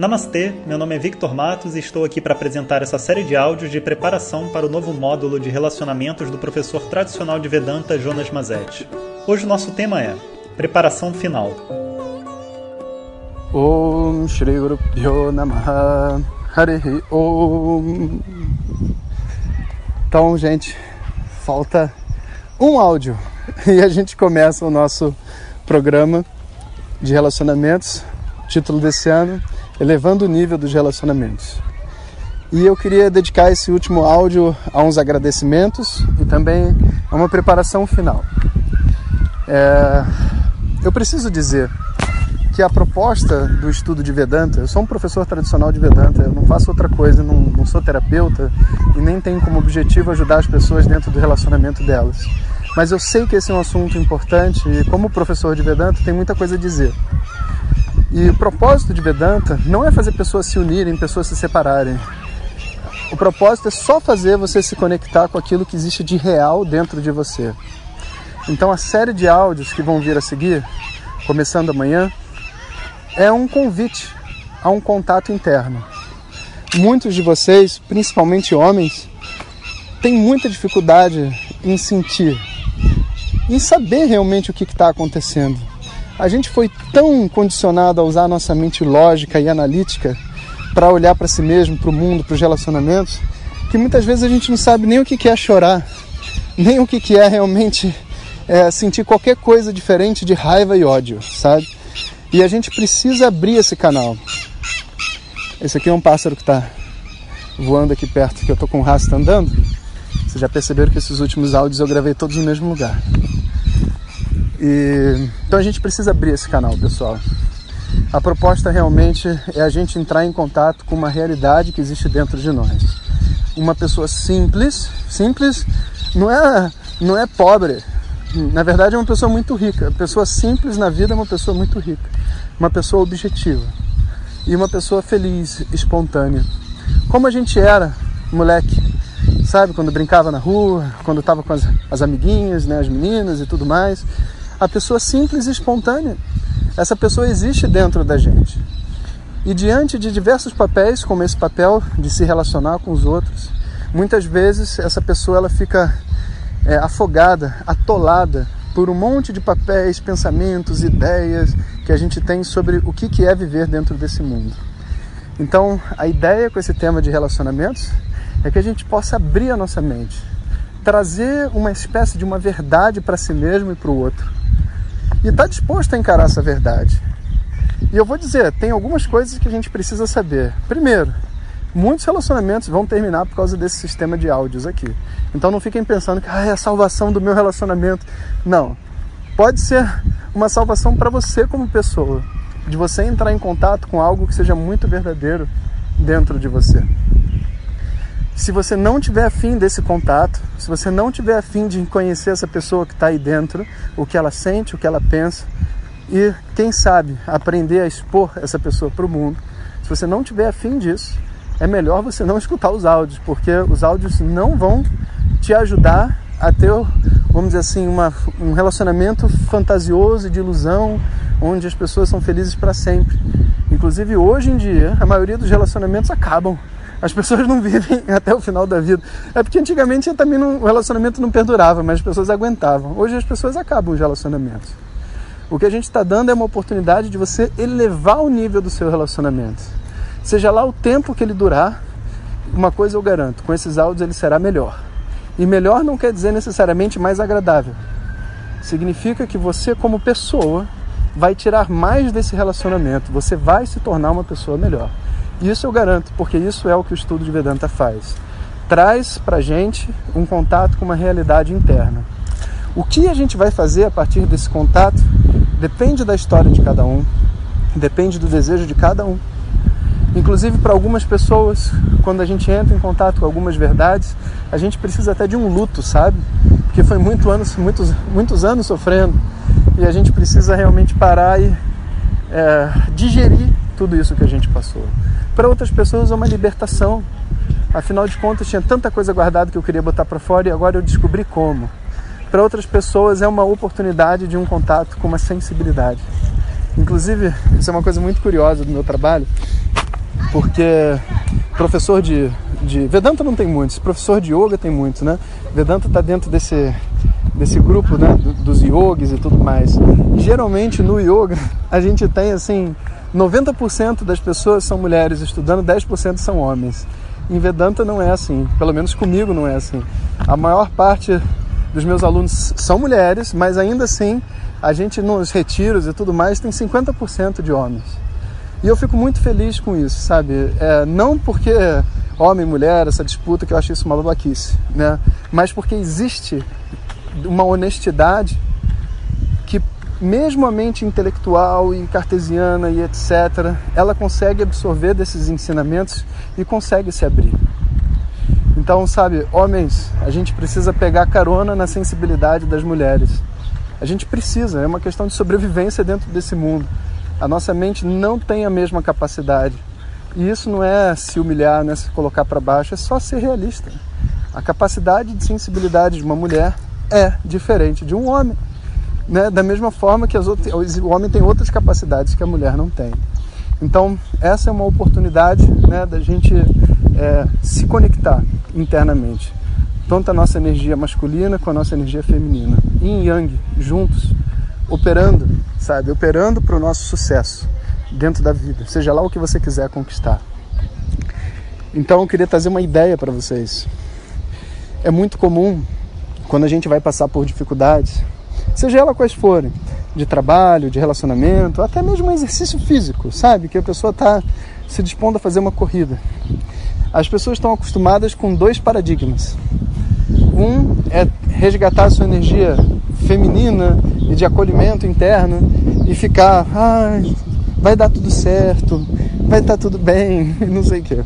Namastê, meu nome é Victor Matos e estou aqui para apresentar essa série de áudios de preparação para o novo módulo de relacionamentos do professor tradicional de Vedanta Jonas Mazetti. Hoje o nosso tema é Preparação Final. Om Shri Guru Pyo Namaha Harihi Om Então, gente, falta um áudio e a gente começa o nosso programa de relacionamentos. Título desse ano elevando o nível dos relacionamentos. E eu queria dedicar esse último áudio a uns agradecimentos e também a uma preparação final. É, eu preciso dizer que a proposta do estudo de Vedanta, eu sou um professor tradicional de Vedanta, eu não faço outra coisa, não, não sou terapeuta e nem tenho como objetivo ajudar as pessoas dentro do relacionamento delas. Mas eu sei que esse é um assunto importante e, como professor de Vedanta, tem muita coisa a dizer. E o propósito de Vedanta não é fazer pessoas se unirem, pessoas se separarem. O propósito é só fazer você se conectar com aquilo que existe de real dentro de você. Então a série de áudios que vão vir a seguir, começando amanhã, é um convite a um contato interno. Muitos de vocês, principalmente homens, têm muita dificuldade em sentir, em saber realmente o que está acontecendo a gente foi tão condicionado a usar a nossa mente lógica e analítica para olhar para si mesmo, para o mundo, para os relacionamentos, que muitas vezes a gente não sabe nem o que é chorar, nem o que é realmente é, sentir qualquer coisa diferente de raiva e ódio, sabe? E a gente precisa abrir esse canal. Esse aqui é um pássaro que está voando aqui perto, que eu estou com o rastro andando. Vocês já perceberam que esses últimos áudios eu gravei todos no mesmo lugar. E, então a gente precisa abrir esse canal, pessoal. A proposta realmente é a gente entrar em contato com uma realidade que existe dentro de nós. Uma pessoa simples, simples não é, não é pobre. Na verdade é uma pessoa muito rica. A pessoa simples na vida é uma pessoa muito rica. Uma pessoa objetiva. E uma pessoa feliz, espontânea. Como a gente era, moleque, sabe? Quando brincava na rua, quando estava com as, as amiguinhas, né, as meninas e tudo mais a pessoa simples e espontânea. Essa pessoa existe dentro da gente. E diante de diversos papéis, como esse papel de se relacionar com os outros, muitas vezes essa pessoa ela fica é, afogada, atolada por um monte de papéis, pensamentos, ideias que a gente tem sobre o que, que é viver dentro desse mundo. Então, a ideia com esse tema de relacionamentos é que a gente possa abrir a nossa mente, trazer uma espécie de uma verdade para si mesmo e para o outro e está disposto a encarar essa verdade. E eu vou dizer, tem algumas coisas que a gente precisa saber. Primeiro, muitos relacionamentos vão terminar por causa desse sistema de áudios aqui. Então não fiquem pensando que ah, é a salvação do meu relacionamento. Não. Pode ser uma salvação para você como pessoa, de você entrar em contato com algo que seja muito verdadeiro dentro de você. Se você não tiver afim desse contato, se você não tiver afim de conhecer essa pessoa que está aí dentro, o que ela sente, o que ela pensa, e quem sabe aprender a expor essa pessoa para o mundo, se você não tiver afim disso, é melhor você não escutar os áudios, porque os áudios não vão te ajudar a ter, vamos dizer assim, uma, um relacionamento fantasioso e de ilusão, onde as pessoas são felizes para sempre. Inclusive, hoje em dia, a maioria dos relacionamentos acabam as pessoas não vivem até o final da vida. É porque antigamente também não, o relacionamento não perdurava, mas as pessoas aguentavam. Hoje as pessoas acabam os relacionamentos. O que a gente está dando é uma oportunidade de você elevar o nível do seu relacionamento. Seja lá o tempo que ele durar, uma coisa eu garanto: com esses áudios ele será melhor. E melhor não quer dizer necessariamente mais agradável. Significa que você, como pessoa, vai tirar mais desse relacionamento, você vai se tornar uma pessoa melhor. Isso eu garanto, porque isso é o que o estudo de Vedanta faz. Traz para gente um contato com uma realidade interna. O que a gente vai fazer a partir desse contato depende da história de cada um, depende do desejo de cada um. Inclusive, para algumas pessoas, quando a gente entra em contato com algumas verdades, a gente precisa até de um luto, sabe? Porque foi muito anos, muitos, muitos anos sofrendo e a gente precisa realmente parar e é, digerir tudo isso que a gente passou. Para outras pessoas é uma libertação. Afinal de contas, tinha tanta coisa guardada que eu queria botar para fora e agora eu descobri como. Para outras pessoas é uma oportunidade de um contato com uma sensibilidade. Inclusive, isso é uma coisa muito curiosa do meu trabalho. porque professor de, de Vedanta não tem muitos, professor de yoga tem muitos, né? Vedanta está dentro desse desse grupo, né, dos yogis e tudo mais. geralmente no yoga a gente tem assim 90% das pessoas são mulheres estudando, 10% são homens. Em Vedanta não é assim, pelo menos comigo não é assim. A maior parte dos meus alunos são mulheres, mas ainda assim a gente nos retiros e tudo mais tem 50% de homens. E eu fico muito feliz com isso, sabe? É, não porque homem e mulher, essa disputa que eu acho isso uma babaquice, né? Mas porque existe uma honestidade que mesmo a mente intelectual e cartesiana e etc, ela consegue absorver desses ensinamentos e consegue se abrir. Então, sabe, homens, a gente precisa pegar carona na sensibilidade das mulheres. A gente precisa, é uma questão de sobrevivência dentro desse mundo. A nossa mente não tem a mesma capacidade. E isso não é se humilhar, não é se colocar para baixo, é só ser realista. A capacidade de sensibilidade de uma mulher é diferente de um homem. Né? Da mesma forma que outras, o homem tem outras capacidades que a mulher não tem. Então, essa é uma oportunidade né, da gente é, se conectar internamente. Tanto a nossa energia masculina com a nossa energia feminina. Yin e Yang, juntos, operando sabe? Operando para o nosso sucesso dentro da vida, seja lá o que você quiser conquistar. Então eu queria trazer uma ideia para vocês. É muito comum quando a gente vai passar por dificuldades, seja ela quais forem, de trabalho, de relacionamento, até mesmo um exercício físico, sabe? Que a pessoa está se dispondo a fazer uma corrida. As pessoas estão acostumadas com dois paradigmas. Um é resgatar a sua energia feminina e de acolhimento interno e ficar, ah, vai dar tudo certo, vai estar tudo bem, não sei o quê.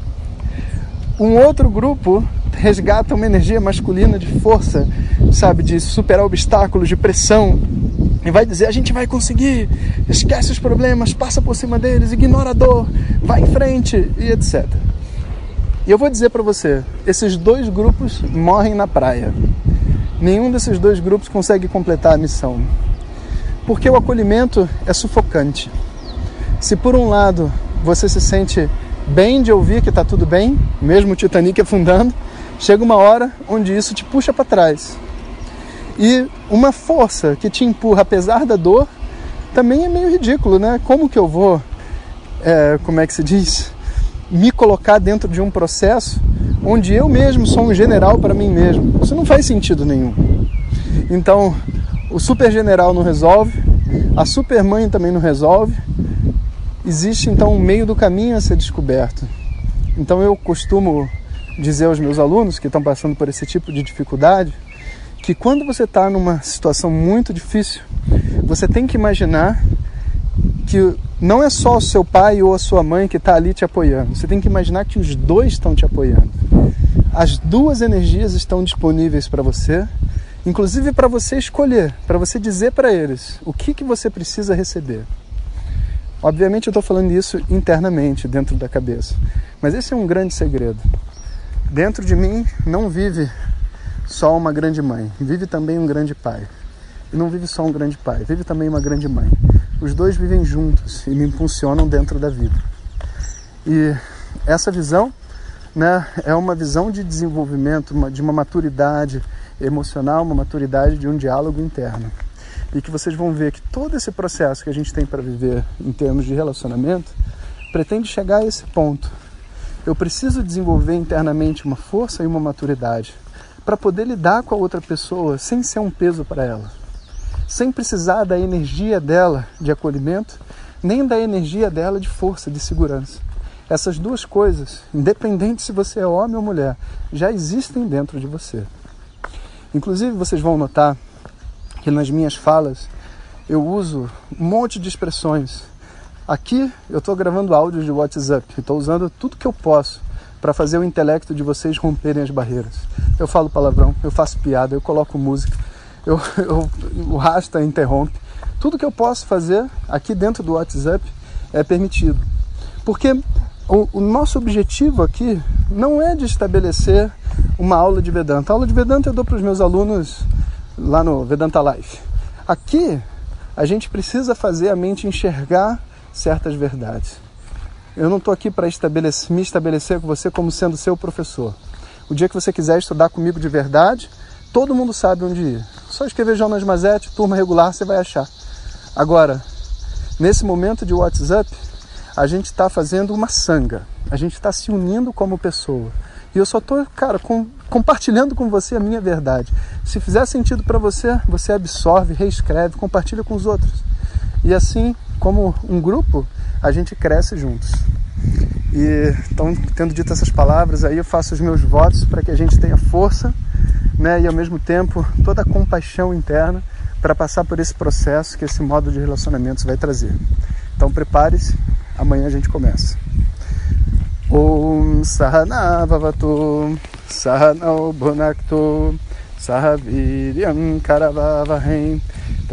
Um outro grupo resgata uma energia masculina de força, sabe, de superar obstáculos, de pressão, e vai dizer: a gente vai conseguir, esquece os problemas, passa por cima deles, ignora a dor, vai em frente e etc. E eu vou dizer para você: esses dois grupos morrem na praia nenhum desses dois grupos consegue completar a missão. Porque o acolhimento é sufocante. Se por um lado você se sente bem de ouvir que está tudo bem, mesmo o Titanic afundando, chega uma hora onde isso te puxa para trás. E uma força que te empurra apesar da dor também é meio ridículo, né? Como que eu vou, é, como é que se diz, me colocar dentro de um processo onde eu mesmo sou um general para mim mesmo. Isso não faz sentido nenhum. Então, o super general não resolve, a super mãe também não resolve. Existe então um meio do caminho a ser descoberto. Então eu costumo dizer aos meus alunos que estão passando por esse tipo de dificuldade que quando você está numa situação muito difícil, você tem que imaginar que não é só o seu pai ou a sua mãe que está ali te apoiando. Você tem que imaginar que os dois estão te apoiando. As duas energias estão disponíveis para você, inclusive para você escolher, para você dizer para eles o que, que você precisa receber. Obviamente eu estou falando isso internamente, dentro da cabeça. Mas esse é um grande segredo. Dentro de mim não vive só uma grande mãe, vive também um grande pai. E não vive só um grande pai, vive também uma grande mãe. Os dois vivem juntos e me impulsionam dentro da vida. E essa visão né, é uma visão de desenvolvimento, de uma maturidade emocional, uma maturidade de um diálogo interno. E que vocês vão ver que todo esse processo que a gente tem para viver em termos de relacionamento pretende chegar a esse ponto. Eu preciso desenvolver internamente uma força e uma maturidade para poder lidar com a outra pessoa sem ser um peso para ela sem precisar da energia dela de acolhimento, nem da energia dela de força, de segurança. Essas duas coisas, independente se você é homem ou mulher, já existem dentro de você. Inclusive, vocês vão notar que nas minhas falas eu uso um monte de expressões. Aqui eu estou gravando áudios de WhatsApp, estou usando tudo que eu posso para fazer o intelecto de vocês romperem as barreiras. Eu falo palavrão, eu faço piada, eu coloco música, eu, eu, o rasta interrompe. Tudo que eu posso fazer aqui dentro do WhatsApp é permitido. Porque o, o, nosso objetivo aqui não é de estabelecer uma aula de Vedanta. A aula de Vedanta eu dou para os meus alunos lá no Vedanta Life. Aqui a gente precisa fazer a mente enxergar certas verdades. Eu não estou aqui para estabelecer, me estabelecer com você como sendo seu professor. O dia que você quiser estudar comigo de verdade, todo mundo sabe onde ir. Só escrever Jonas Mazete, turma regular, você vai achar. Agora, nesse momento de WhatsApp, a gente está fazendo uma sanga. A gente está se unindo como pessoa. E eu só estou, cara, com, compartilhando com você a minha verdade. Se fizer sentido para você, você absorve, reescreve, compartilha com os outros. E assim, como um grupo, a gente cresce juntos. E então, tendo dito essas palavras, aí eu faço os meus votos para que a gente tenha força, né, e ao mesmo tempo toda a compaixão interna para passar por esse processo que esse modo de relacionamentos vai trazer. Então prepare-se, amanhã a gente começa. Om Sahana Vavatu Sahana Bhunaktu Sahaviryam Karavavahem